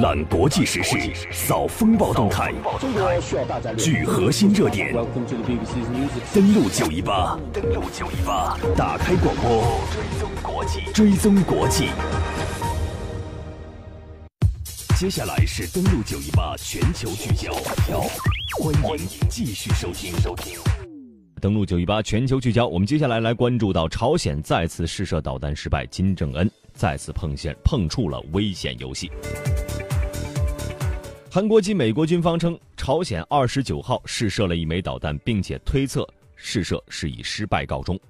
览国际时事，扫风暴动态，中国需要大战略，聚核心热点。登录九一八，登录九一八，打开广播，追踪国际，追踪国际。接下来是登录九一八全球聚焦，欢迎继续收听收听。登录九一八全球聚焦，我们接下来来关注到朝鲜再次试射导弹失败，金正恩再次碰线碰触了危险游戏。韩国及美国军方称，朝鲜二十九号试射了一枚导弹，并且推测试射是以失败告终。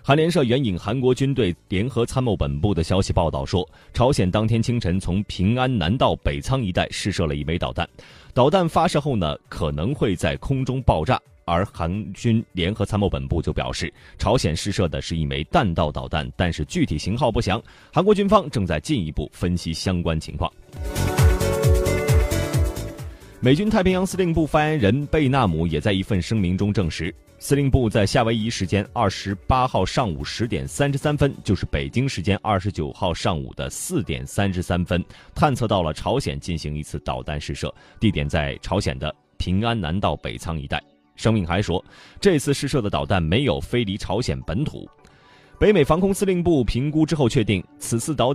韩联社援引韩国军队联合参谋本部的消息报道说，朝鲜当天清晨从平安南道北仓一带试射了一枚导弹，导弹发射后呢，可能会在空中爆炸。而韩军联合参谋本部就表示，朝鲜试射的是一枚弹道导弹，但是具体型号不详。韩国军方正在进一步分析相关情况。美军太平洋司令部发言人贝纳姆也在一份声明中证实，司令部在夏威夷时间二十八号上午十点三十三分，就是北京时间二十九号上午的四点三十三分，探测到了朝鲜进行一次导弹试射，地点在朝鲜的平安南道北仓一带。声明还说，这次试射的导弹没有飞离朝鲜本土。北美防空司令部评估之后确定，此次导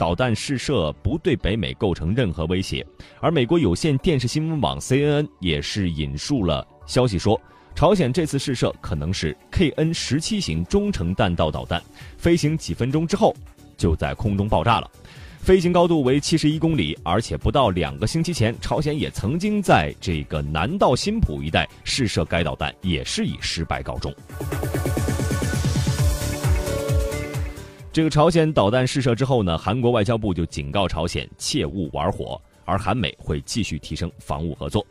导弹试射不对北美构成任何威胁。而美国有线电视新闻网 CNN 也是引述了消息说，朝鲜这次试射可能是 KN 十七型中程弹道导弹，飞行几分钟之后就在空中爆炸了。飞行高度为七十一公里，而且不到两个星期前，朝鲜也曾经在这个南道新浦一带试射该导弹，也是以失败告终。这个朝鲜导弹试射之后呢，韩国外交部就警告朝鲜切勿玩火，而韩美会继续提升防务合作。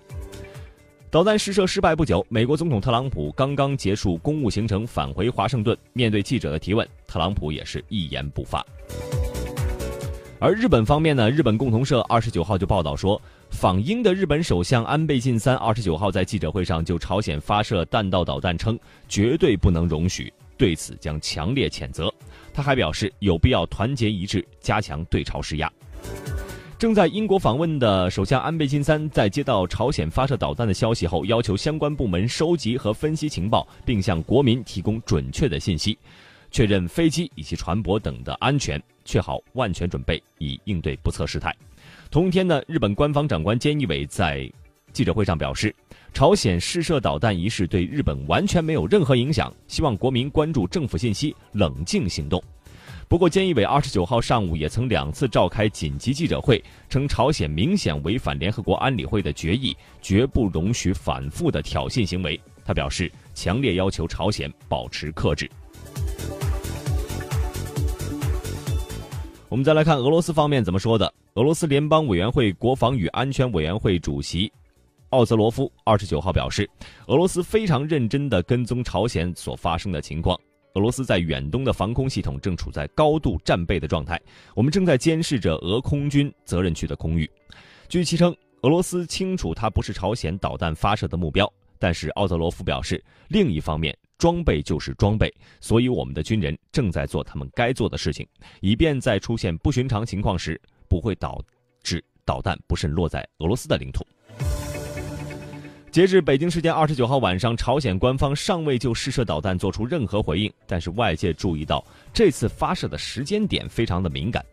导弹试射失败不久，美国总统特朗普刚刚结束公务行程返回华盛顿，面对记者的提问，特朗普也是一言不发。而日本方面呢，日本共同社二十九号就报道说，访英的日本首相安倍晋三二十九号在记者会上就朝鲜发射弹道导弹称，绝对不能容许，对此将强烈谴责。他还表示，有必要团结一致，加强对朝施压。正在英国访问的首相安倍晋三在接到朝鲜发射导弹的消息后，要求相关部门收集和分析情报，并向国民提供准确的信息。确认飞机以及船舶等的安全，确好万全准备，以应对不测事态。同一天呢，日本官方长官菅义伟在记者会上表示，朝鲜试射导弹一事对日本完全没有任何影响，希望国民关注政府信息，冷静行动。不过，菅义伟二十九号上午也曾两次召开紧急记者会，称朝鲜明显违反联合国安理会的决议，绝不容许反复的挑衅行为。他表示，强烈要求朝鲜保持克制。我们再来看俄罗斯方面怎么说的。俄罗斯联邦委员会国防与安全委员会主席奥泽罗夫二十九号表示，俄罗斯非常认真地跟踪朝鲜所发生的情况。俄罗斯在远东的防空系统正处在高度战备的状态，我们正在监视着俄空军责任区的空域。据其称，俄罗斯清楚它不是朝鲜导弹发射的目标，但是奥泽罗夫表示，另一方面。装备就是装备，所以我们的军人正在做他们该做的事情，以便在出现不寻常情况时，不会导致导弹不慎落在俄罗斯的领土。截至北京时间二十九号晚上，朝鲜官方尚未就试射导弹做出任何回应，但是外界注意到这次发射的时间点非常的敏感。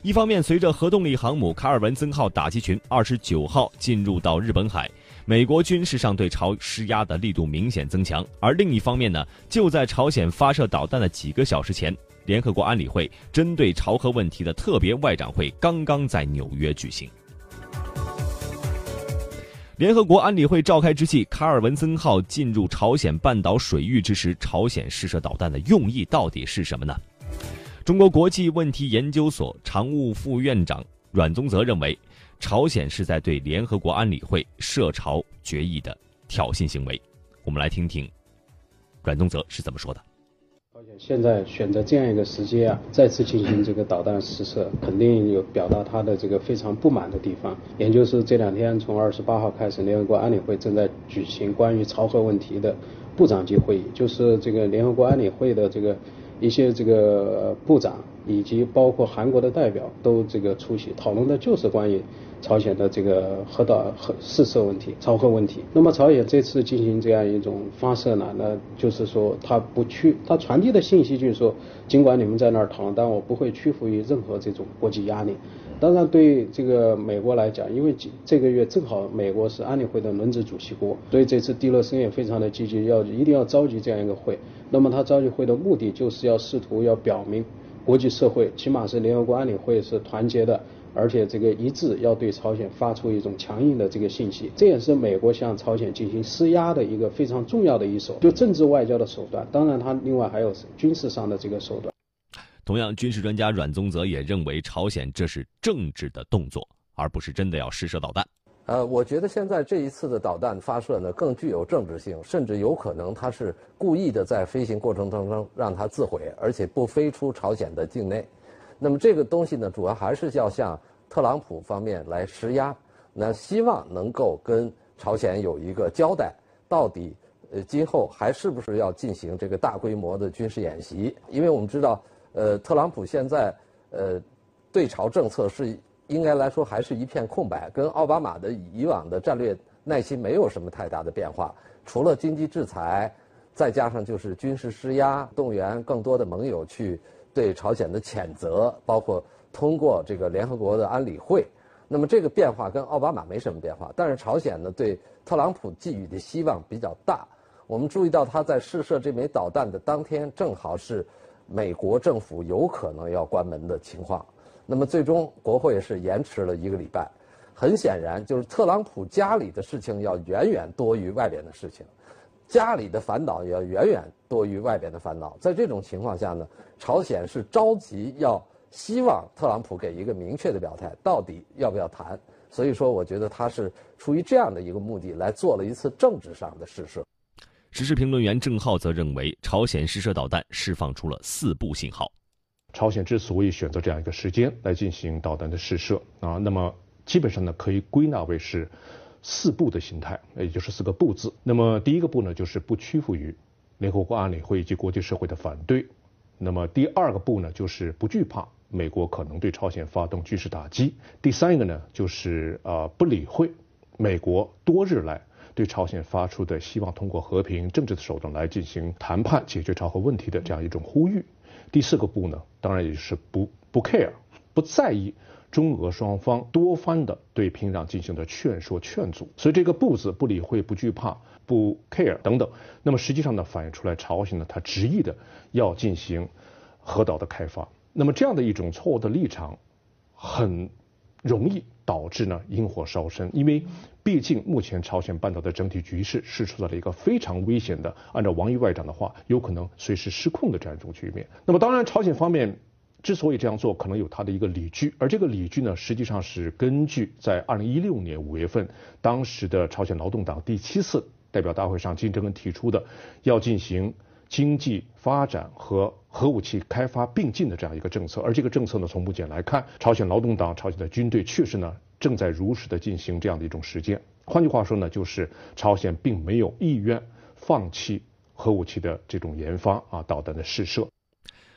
一方面，随着核动力航母卡尔文森号打击群二十九号进入到日本海。美国军事上对朝施压的力度明显增强，而另一方面呢，就在朝鲜发射导弹的几个小时前，联合国安理会针对朝核问题的特别外长会刚刚在纽约举行。联合国安理会召开之际，卡尔文森号进入朝鲜半岛水域之时，朝鲜试射导弹的用意到底是什么呢？中国国际问题研究所常务副院长阮宗泽认为。朝鲜是在对联合国安理会涉朝决议的挑衅行为。我们来听听阮宗泽是怎么说的。现在选择这样一个时机啊，再次进行这个导弹试射，肯定有表达他的这个非常不满的地方。也就是这两天，从二十八号开始，联合国安理会正在举行关于朝核问题的部长级会议，就是这个联合国安理会的这个一些这个部长以及包括韩国的代表都这个出席，讨论的就是关于朝鲜的这个核导核试射问题、朝核问题。那么朝鲜这次进行这样一种发射呢，那就是说他不屈，他传递的信息就是说，尽管你们在那儿讨论，但我不会屈服于任何这种国际压力。当然，对这个美国来讲，因为这个月正好美国是安理会的轮值主席国，所以这次蒂勒森也非常的积极，要一定要召集这样一个会。那么他召集会的目的就是要试图要表明。国际社会，起码是联合国安理会是团结的，而且这个一致要对朝鲜发出一种强硬的这个信息，这也是美国向朝鲜进行施压的一个非常重要的一手，就政治外交的手段。当然，他另外还有军事上的这个手段。同样，军事专家阮宗泽也认为，朝鲜这是政治的动作，而不是真的要试射导弹。呃，我觉得现在这一次的导弹发射呢，更具有政治性，甚至有可能它是故意的，在飞行过程当中让它自毁，而且不飞出朝鲜的境内。那么这个东西呢，主要还是要向特朗普方面来施压，那希望能够跟朝鲜有一个交代，到底呃今后还是不是要进行这个大规模的军事演习？因为我们知道，呃，特朗普现在呃对朝政策是。应该来说还是一片空白，跟奥巴马的以往的战略耐心没有什么太大的变化，除了经济制裁，再加上就是军事施压，动员更多的盟友去对朝鲜的谴责，包括通过这个联合国的安理会。那么这个变化跟奥巴马没什么变化，但是朝鲜呢对特朗普寄予的希望比较大。我们注意到他在试射这枚导弹的当天，正好是美国政府有可能要关门的情况。那么最终国会是延迟了一个礼拜，很显然就是特朗普家里的事情要远远多于外边的事情，家里的烦恼也要远远多于外边的烦恼。在这种情况下呢，朝鲜是着急要希望特朗普给一个明确的表态，到底要不要谈。所以说，我觉得他是出于这样的一个目的来做了一次政治上的试射。时事评论员郑浩则认为，朝鲜试射导弹释放出了四步信号。朝鲜之所以选择这样一个时间来进行导弹的试射啊，那么基本上呢可以归纳为是四步的形态，也就是四个步字。那么第一个步呢，就是不屈服于联合国安理会以及国际社会的反对。那么第二个步呢，就是不惧怕美国可能对朝鲜发动军事打击。第三一个呢，就是呃不理会美国多日来对朝鲜发出的希望通过和平政治的手段来进行谈判解决朝核问题的这样一种呼吁。第四个不呢，当然也是不不 care，不在意中俄双方多番的对平壤进行的劝说劝阻，所以这个不字不理会、不惧怕、不 care 等等，那么实际上呢，反映出来朝鲜呢，他执意的要进行核岛的开发，那么这样的一种错误的立场，很容易。导致呢引火烧身，因为毕竟目前朝鲜半岛的整体局势是处在了一个非常危险的，按照王毅外长的话，有可能随时失控的这样一种局面。那么当然，朝鲜方面之所以这样做，可能有他的一个理据，而这个理据呢，实际上是根据在二零一六年五月份当时的朝鲜劳动党第七次代表大会上金正恩提出的要进行。经济发展和核武器开发并进的这样一个政策，而这个政策呢，从目前来看，朝鲜劳动党、朝鲜的军队确实呢正在如实的进行这样的一种实践。换句话说呢，就是朝鲜并没有意愿放弃核武器的这种研发啊，导弹的试射。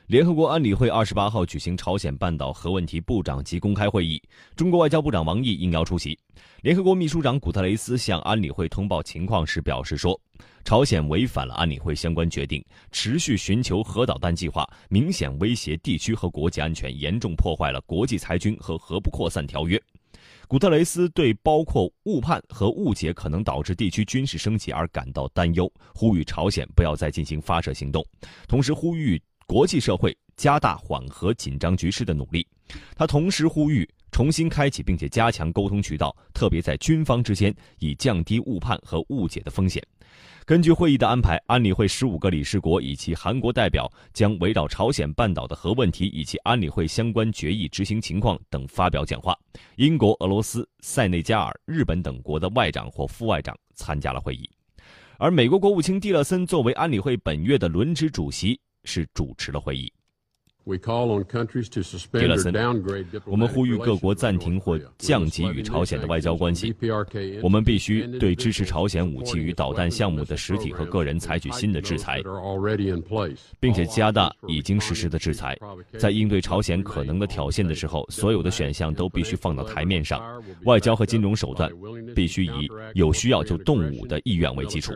联合国安理会二十八号举行朝鲜半岛核问题部长级公开会议，中国外交部长王毅应邀出席。联合国秘书长古特雷斯向安理会通报情况时表示说，朝鲜违反了安理会相关决定，持续寻求核导弹计划，明显威胁地区和国际安全，严重破坏了国际裁军和核不扩散条约。古特雷斯对包括误判和误解可能导致地区军事升级而感到担忧，呼吁朝鲜不要再进行发射行动，同时呼吁。国际社会加大缓和紧张局势的努力。他同时呼吁重新开启并且加强沟通渠道，特别在军方之间，以降低误判和误解的风险。根据会议的安排，安理会十五个理事国以及韩国代表将围绕朝鲜半岛的核问题以及安理会相关决议执行情况等发表讲话。英国、俄罗斯、塞内加尔、日本等国的外长或副外长参加了会议，而美国国务卿蒂勒森作为安理会本月的轮值主席。是主持了会议。蒂勒森，我们呼吁各国暂停或降级与朝鲜的外交关系。我们必须对支持朝鲜武器与导弹项目的实体和个人采取新的制裁，并且加大已经实施的制裁。在应对朝鲜可能的挑衅的时候，所有的选项都必须放到台面上。外交和金融手段必须以有需要就动武的意愿为基础。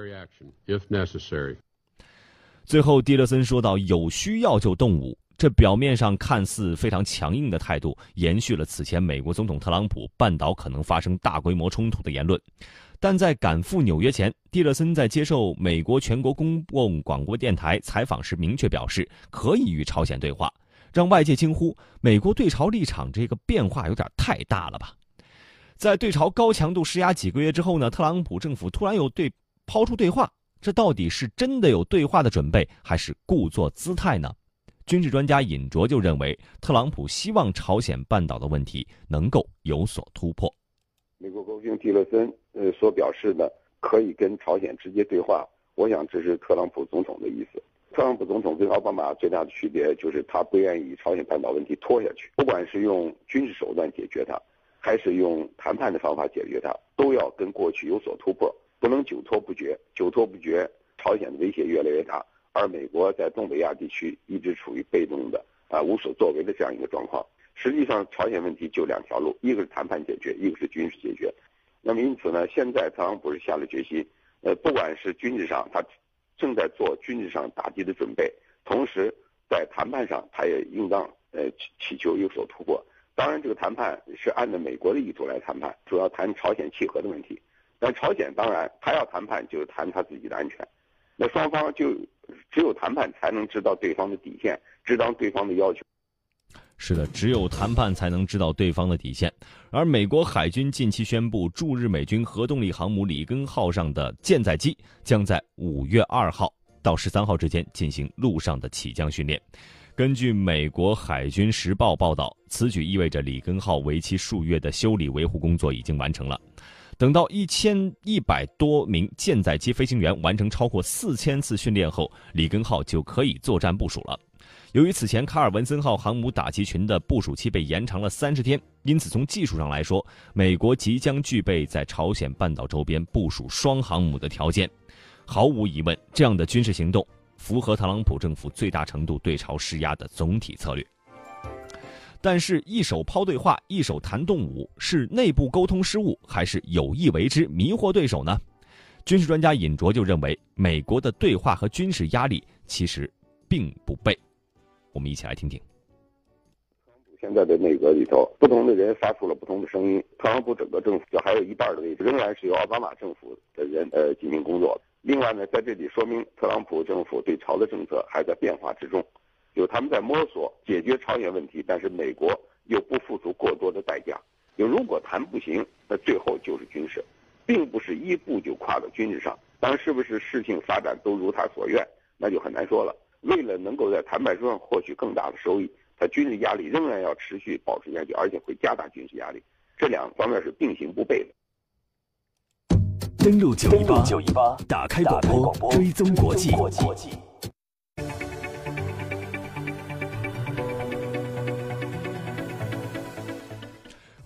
最后，蒂勒森说到：“有需要就动武。”这表面上看似非常强硬的态度，延续了此前美国总统特朗普半岛可能发生大规模冲突的言论。但在赶赴纽约前，蒂勒森在接受美国全国公共广播电台采访时明确表示，可以与朝鲜对话，让外界惊呼：美国对朝立场这个变化有点太大了吧？在对朝高强度施压几个月之后呢，特朗普政府突然又对抛出对话，这到底是真的有对话的准备，还是故作姿态呢？军事专家尹卓就认为，特朗普希望朝鲜半岛的问题能够有所突破。美国国务卿蒂勒森呃所表示的可以跟朝鲜直接对话，我想这是特朗普总统的意思。特朗普总统跟奥巴马最大的区别就是他不愿意朝鲜半岛问题拖下去，不管是用军事手段解决它，还是用谈判的方法解决它，都要跟过去有所突破，不能久拖不决。久拖不决，朝鲜的威胁越来越大。而美国在东北亚地区一直处于被动的啊无所作为的这样一个状况。实际上，朝鲜问题就两条路，一个是谈判解决，一个是军事解决。那么因此呢，现在特朗普是下了决心，呃，不管是军事上，他正在做军事上打击的准备，同时在谈判上，他也应当呃祈求有所突破。当然，这个谈判是按照美国的意图来谈判，主要谈朝鲜契合的问题。但朝鲜当然，他要谈判就是谈他自己的安全。那双方就只有谈判才能知道对方的底线，知道对方的要求。是的，只有谈判才能知道对方的底线。而美国海军近期宣布，驻日美军核动力航母里根号上的舰载机将在五月二号到十三号之间进行陆上的起降训练。根据美国海军时报报道，此举意味着里根号为期数月的修理维护工作已经完成了。等到一千一百多名舰载机飞行员完成超过四千次训练后，里根号就可以作战部署了。由于此前卡尔文森号航母打击群的部署期被延长了三十天，因此从技术上来说，美国即将具备在朝鲜半岛周边部署双航母的条件。毫无疑问，这样的军事行动符合特朗普政府最大程度对朝施压的总体策略。但是，一手抛对话，一手谈动武，是内部沟通失误，还是有意为之迷惑对手呢？军事专家尹卓就认为，美国的对话和军事压力其实并不背。我们一起来听听。特朗普现在的内阁里头，不同的人发出了不同的声音。特朗普整个政府就还有一半的位置仍然是由奥巴马政府的人呃进行工作。另外呢，在这里说明特朗普政府对朝的政策还在变化之中。就他们在摸索解决朝鲜问题，但是美国又不付出过多的代价。就如果谈不行，那最后就是军事，并不是一步就跨到军事上。当然，是不是事情发展都如他所愿，那就很难说了。为了能够在谈判桌上获取更大的收益，他军事压力仍然要持续保持下去，而且会加大军事压力。这两方面是并行不悖的。登录九一八，打开广播，追踪国际。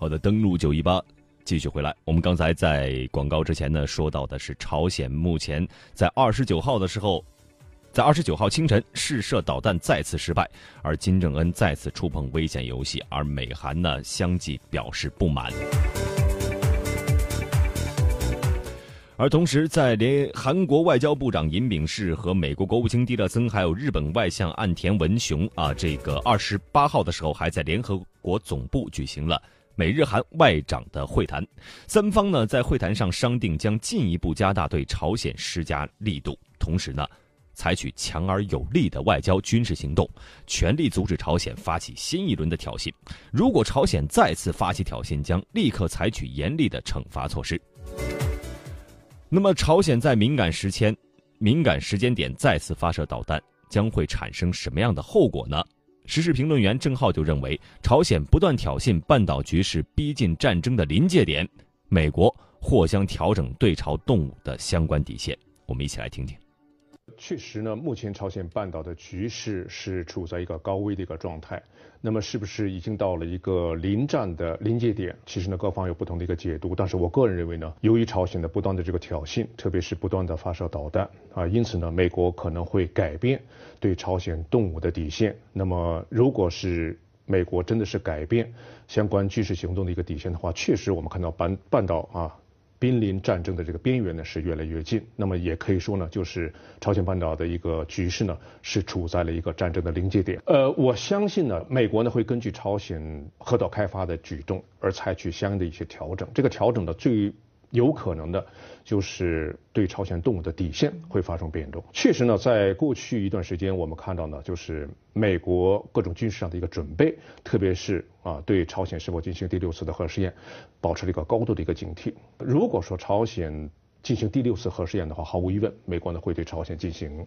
好的，登录九一八，继续回来。我们刚才在广告之前呢，说到的是朝鲜目前在二十九号的时候，在二十九号清晨试射导弹再次失败，而金正恩再次触碰危险游戏，而美韩呢相继表示不满。而同时，在联韩国外交部长尹炳世和美国国务卿蒂勒森，还有日本外相岸田文雄啊，这个二十八号的时候，还在联合国总部举行了。美日韩外长的会谈，三方呢在会谈上商定将进一步加大对朝鲜施加力度，同时呢，采取强而有力的外交军事行动，全力阻止朝鲜发起新一轮的挑衅。如果朝鲜再次发起挑衅，将立刻采取严厉的惩罚措施。那么，朝鲜在敏感时间、敏感时间点再次发射导弹，将会产生什么样的后果呢？时事评论员郑浩就认为，朝鲜不断挑衅，半岛局势逼近战争的临界点，美国或将调整对朝动武的相关底线。我们一起来听听。确实呢，目前朝鲜半岛的局势是处在一个高危的一个状态。那么是不是已经到了一个临战的临界点？其实呢，各方有不同的一个解读。但是我个人认为呢，由于朝鲜的不断的这个挑衅，特别是不断的发射导弹啊，因此呢，美国可能会改变对朝鲜动武的底线。那么，如果是美国真的是改变相关军事行动的一个底线的话，确实我们看到半半岛啊。濒临战争的这个边缘呢是越来越近，那么也可以说呢，就是朝鲜半岛的一个局势呢是处在了一个战争的临界点。呃，我相信呢，美国呢会根据朝鲜核岛开发的举动而采取相应的一些调整。这个调整的最有可能的，就是对朝鲜动武的底线会发生变动。确实呢，在过去一段时间，我们看到呢，就是美国各种军事上的一个准备，特别是啊，对朝鲜是否进行第六次的核试验，保持了一个高度的一个警惕。如果说朝鲜进行第六次核试验的话，毫无疑问，美国呢会对朝鲜进行。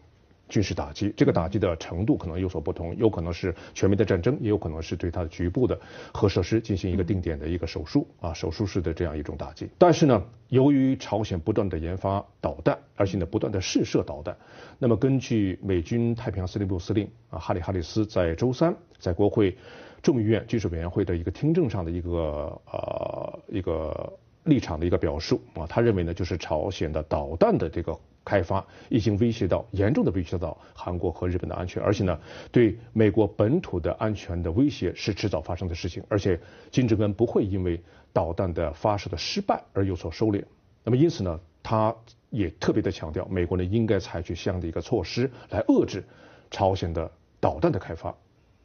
军事打击，这个打击的程度可能有所不同，有可能是全面的战争，也有可能是对它的局部的核设施进行一个定点的一个手术啊，手术式的这样一种打击。但是呢，由于朝鲜不断的研发导弹，而且呢不断的试射导弹，那么根据美军太平洋司令部司令啊哈里哈里斯在周三在国会众议院军事委员会的一个听证上的一个呃一个立场的一个表述啊，他认为呢就是朝鲜的导弹的这个。开发已经威胁到严重的威胁到韩国和日本的安全，而且呢，对美国本土的安全的威胁是迟早发生的事情。而且金正恩不会因为导弹的发射的失败而有所收敛。那么因此呢，他也特别的强调，美国呢应该采取相应的一个措施来遏制朝鲜的导弹的开发。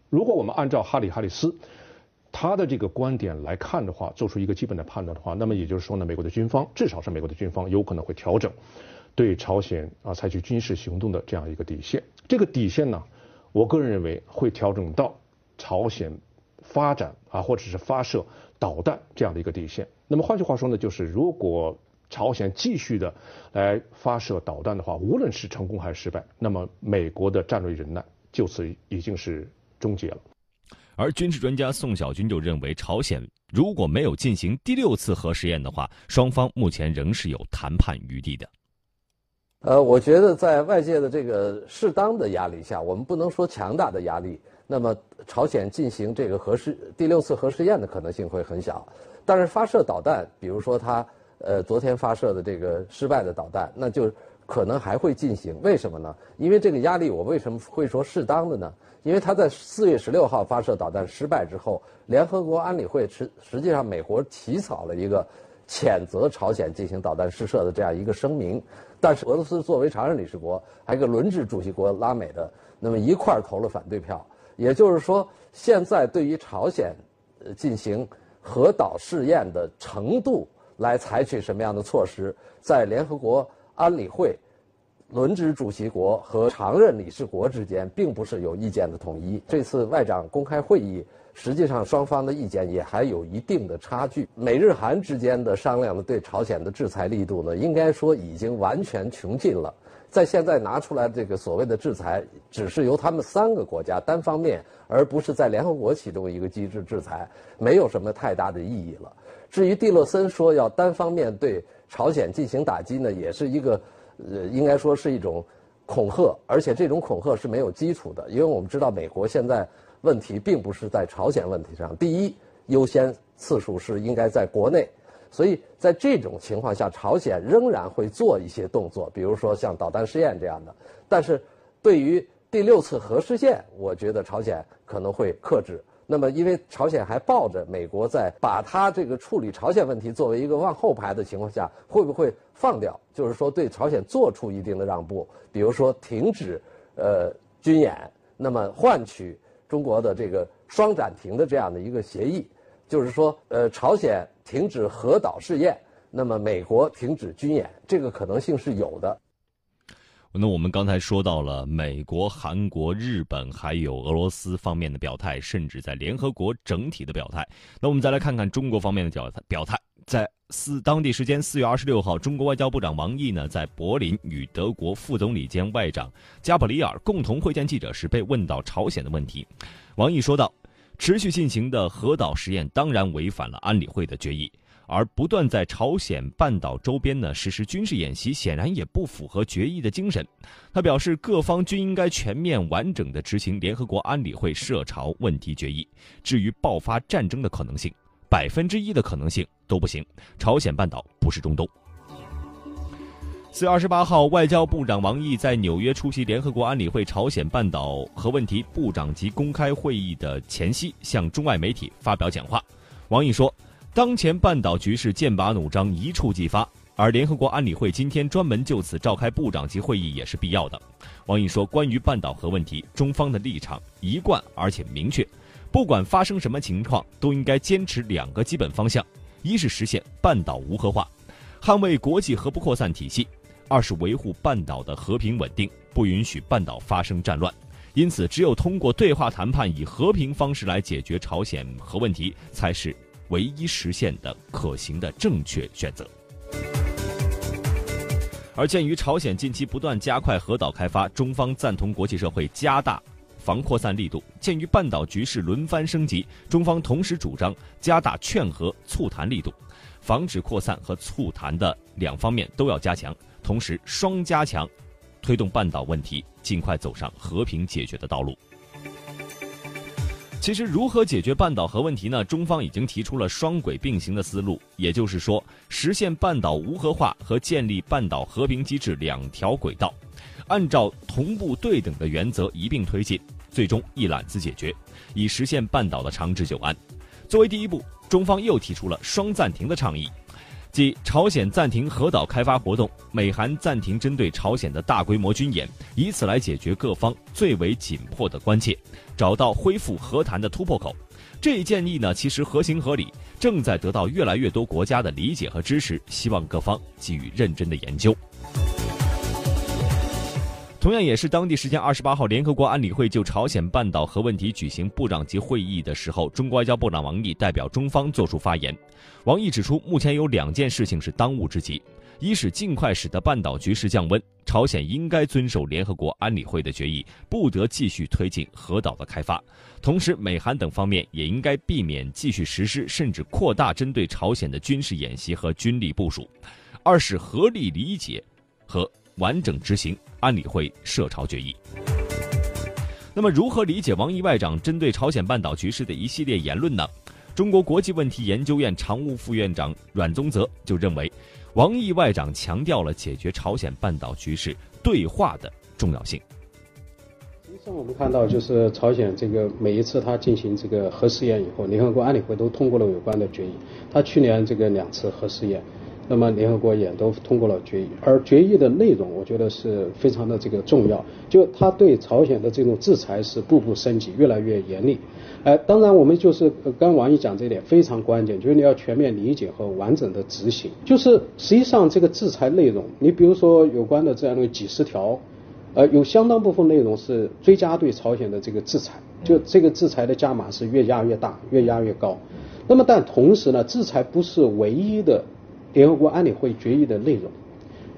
如果我们按照哈里哈里斯他的这个观点来看的话，做出一个基本的判断的话，那么也就是说呢，美国的军方至少是美国的军方有可能会调整。对朝鲜啊采取军事行动的这样一个底线，这个底线呢，我个人认为会调整到朝鲜发展啊或者是发射导弹这样的一个底线。那么换句话说呢，就是如果朝鲜继续的来发射导弹的话，无论是成功还是失败，那么美国的战略忍耐就此已经是终结了。而军事专家宋小军就认为，朝鲜如果没有进行第六次核试验的话，双方目前仍是有谈判余地的。呃，我觉得在外界的这个适当的压力下，我们不能说强大的压力，那么朝鲜进行这个核试第六次核试验的可能性会很小。但是发射导弹，比如说他呃昨天发射的这个失败的导弹，那就可能还会进行。为什么呢？因为这个压力，我为什么会说适当的呢？因为他在四月十六号发射导弹失败之后，联合国安理会实实际上美国起草了一个。谴责朝鲜进行导弹试射的这样一个声明，但是俄罗斯作为常任理事国，还有个轮值主席国拉美的，那么一块儿投了反对票。也就是说，现在对于朝鲜进行核导试验的程度，来采取什么样的措施，在联合国安理会轮值主席国和常任理事国之间，并不是有意见的统一。这次外长公开会议。实际上，双方的意见也还有一定的差距。美日韩之间的商量的对朝鲜的制裁力度呢，应该说已经完全穷尽了。在现在拿出来这个所谓的制裁，只是由他们三个国家单方面，而不是在联合国启动一个机制制裁，没有什么太大的意义了。至于蒂勒森说要单方面对朝鲜进行打击呢，也是一个，呃，应该说是一种恐吓，而且这种恐吓是没有基础的，因为我们知道美国现在。问题并不是在朝鲜问题上，第一优先次数是应该在国内，所以在这种情况下，朝鲜仍然会做一些动作，比如说像导弹试验这样的。但是，对于第六次核试验，我觉得朝鲜可能会克制。那么，因为朝鲜还抱着美国在把它这个处理朝鲜问题作为一个往后排的情况下，会不会放掉？就是说对朝鲜做出一定的让步，比如说停止呃军演，那么换取。中国的这个双暂停的这样的一个协议，就是说，呃，朝鲜停止核导试验，那么美国停止军演，这个可能性是有的。那我们刚才说到了美国、韩国、日本还有俄罗斯方面的表态，甚至在联合国整体的表态。那我们再来看看中国方面的表态表态。在四当地时间四月二十六号，中国外交部长王毅呢在柏林与德国副总理兼外长加布里尔共同会见记者时，被问到朝鲜的问题，王毅说道：“持续进行的核导实验当然违反了安理会的决议，而不断在朝鲜半岛周边呢实施军事演习，显然也不符合决议的精神。他表示，各方均应该全面完整的执行联合国安理会涉朝问题决议。至于爆发战争的可能性，百分之一的可能性都不行。朝鲜半岛不是中东。四月二十八号，外交部长王毅在纽约出席联合国安理会朝鲜半岛核问题部长级公开会议的前夕，向中外媒体发表讲话。王毅说：“当前半岛局势剑拔弩张，一触即发，而联合国安理会今天专门就此召开部长级会议也是必要的。”王毅说：“关于半岛核问题，中方的立场一贯而且明确，不管发生什么情况，都应该坚持两个基本方向：一是实现半岛无核化，捍卫国际核不扩散体系。”二是维护半岛的和平稳定，不允许半岛发生战乱。因此，只有通过对话谈判，以和平方式来解决朝鲜核问题，才是唯一实现的可行的正确选择。而鉴于朝鲜近期不断加快核岛开发，中方赞同国际社会加大防扩散力度。鉴于半岛局势轮番升级，中方同时主张加大劝和促谈力度，防止扩散和促谈的两方面都要加强。同时，双加强，推动半岛问题尽快走上和平解决的道路。其实，如何解决半岛核问题呢？中方已经提出了双轨并行的思路，也就是说，实现半岛无核化和建立半岛和平机制两条轨道，按照同步对等的原则一并推进，最终一揽子解决，以实现半岛的长治久安。作为第一步，中方又提出了双暂停的倡议。即朝鲜暂停核岛开发活动，美韩暂停针对朝鲜的大规模军演，以此来解决各方最为紧迫的关切，找到恢复和谈的突破口。这一建议呢，其实合情合理，正在得到越来越多国家的理解和支持，希望各方给予认真的研究。同样也是当地时间二十八号，联合国安理会就朝鲜半岛核问题举行部长级会议的时候，中国外交部长王毅代表中方作出发言。王毅指出，目前有两件事情是当务之急：一是尽快使得半岛局势降温，朝鲜应该遵守联合国安理会的决议，不得继续推进核岛的开发；同时，美韩等方面也应该避免继续实施甚至扩大针对朝鲜的军事演习和军力部署；二是合理理解和完整执行。安理会涉朝决议。那么，如何理解王毅外长针对朝鲜半岛局势的一系列言论呢？中国国际问题研究院常务副院长阮宗泽就认为，王毅外长强调了解决朝鲜半岛局势对话的重要性。实际上，我们看到，就是朝鲜这个每一次他进行这个核试验以后，联合国安理会都通过了有关的决议。他去年这个两次核试验。那么联合国也都通过了决议，而决议的内容我觉得是非常的这个重要，就他对朝鲜的这种制裁是步步升级，越来越严厉。哎，当然我们就是刚王毅讲这一点非常关键，就是你要全面理解和完整的执行。就是实际上这个制裁内容，你比如说有关的这样的几十条，呃，有相当部分内容是追加对朝鲜的这个制裁，就这个制裁的加码是越压越大，越压越高。那么但同时呢，制裁不是唯一的。联合国安理会决议的内容，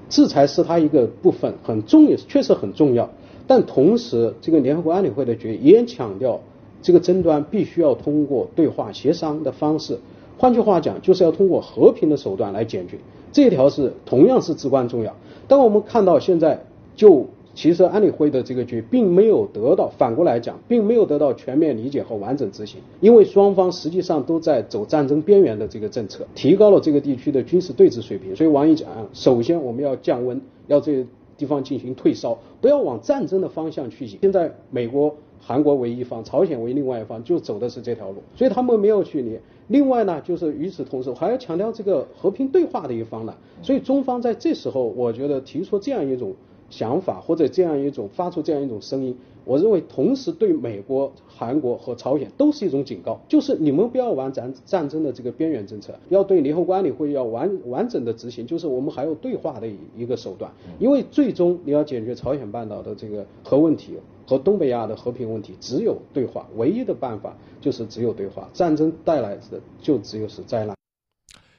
制裁是它一个部分，很重要，确实很重要。但同时，这个联合国安理会的决议也强调，这个争端必须要通过对话协商的方式，换句话讲，就是要通过和平的手段来解决。这一条是同样是至关重要。当我们看到现在就。其实安理会的这个决议并没有得到，反过来讲，并没有得到全面理解和完整执行，因为双方实际上都在走战争边缘的这个政策，提高了这个地区的军事对峙水平。所以王毅讲，首先我们要降温，要这地方进行退烧，不要往战争的方向去引。现在美国、韩国为一方，朝鲜为另外一方，就走的是这条路，所以他们没有去理。另外呢，就是与此同时，还要强调这个和平对话的一方呢。所以中方在这时候，我觉得提出这样一种。想法或者这样一种发出这样一种声音，我认为同时对美国、韩国和朝鲜都是一种警告，就是你们不要玩战战争的这个边缘政策，要对联合国安理会要完完整的执行，就是我们还有对话的一个手段，因为最终你要解决朝鲜半岛的这个核问题和东北亚的和平问题，只有对话，唯一的办法就是只有对话，战争带来的就只有是灾难。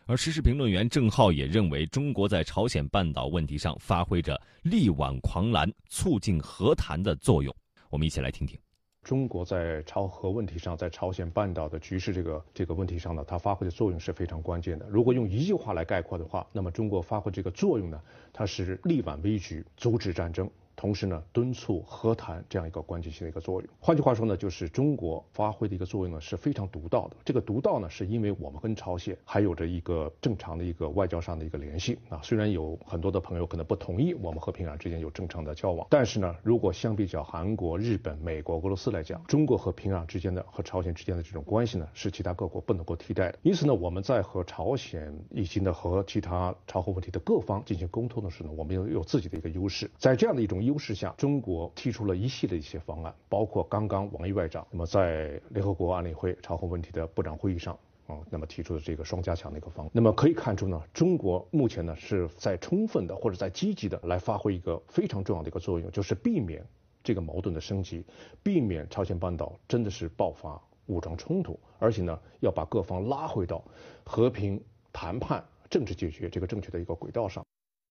而时事评论员郑浩也认为，中国在朝鲜半岛问题上发挥着力挽狂澜、促进和谈的作用。我们一起来听听。中国在朝核问题上，在朝鲜半岛的局势这个这个问题上呢，它发挥的作用是非常关键的。如果用一句话来概括的话，那么中国发挥这个作用呢，它是力挽危局，阻止战争。同时呢，敦促和谈这样一个关键性的一个作用。换句话说呢，就是中国发挥的一个作用呢是非常独到的。这个独到呢，是因为我们跟朝鲜还有着一个正常的一个外交上的一个联系啊。虽然有很多的朋友可能不同意我们和平壤之间有正常的交往，但是呢，如果相比较韩国、日本、美国、俄罗斯来讲，中国和平壤之间的和朝鲜之间的这种关系呢，是其他各国不能够替代的。因此呢，我们在和朝鲜以及呢和其他朝核问题的各方进行沟通的时候呢，我们有有自己的一个优势。在这样的一种优势下，中国提出了一系列一些方案，包括刚刚王毅外长那么在联合国安理会朝核问题的部长会议上啊，那么提出的这个双加强的一个方案。那么可以看出呢，中国目前呢是在充分的或者在积极的来发挥一个非常重要的一个作用，就是避免这个矛盾的升级，避免朝鲜半岛真的是爆发武装冲突，而且呢要把各方拉回到和平谈判、政治解决这个正确的一个轨道上。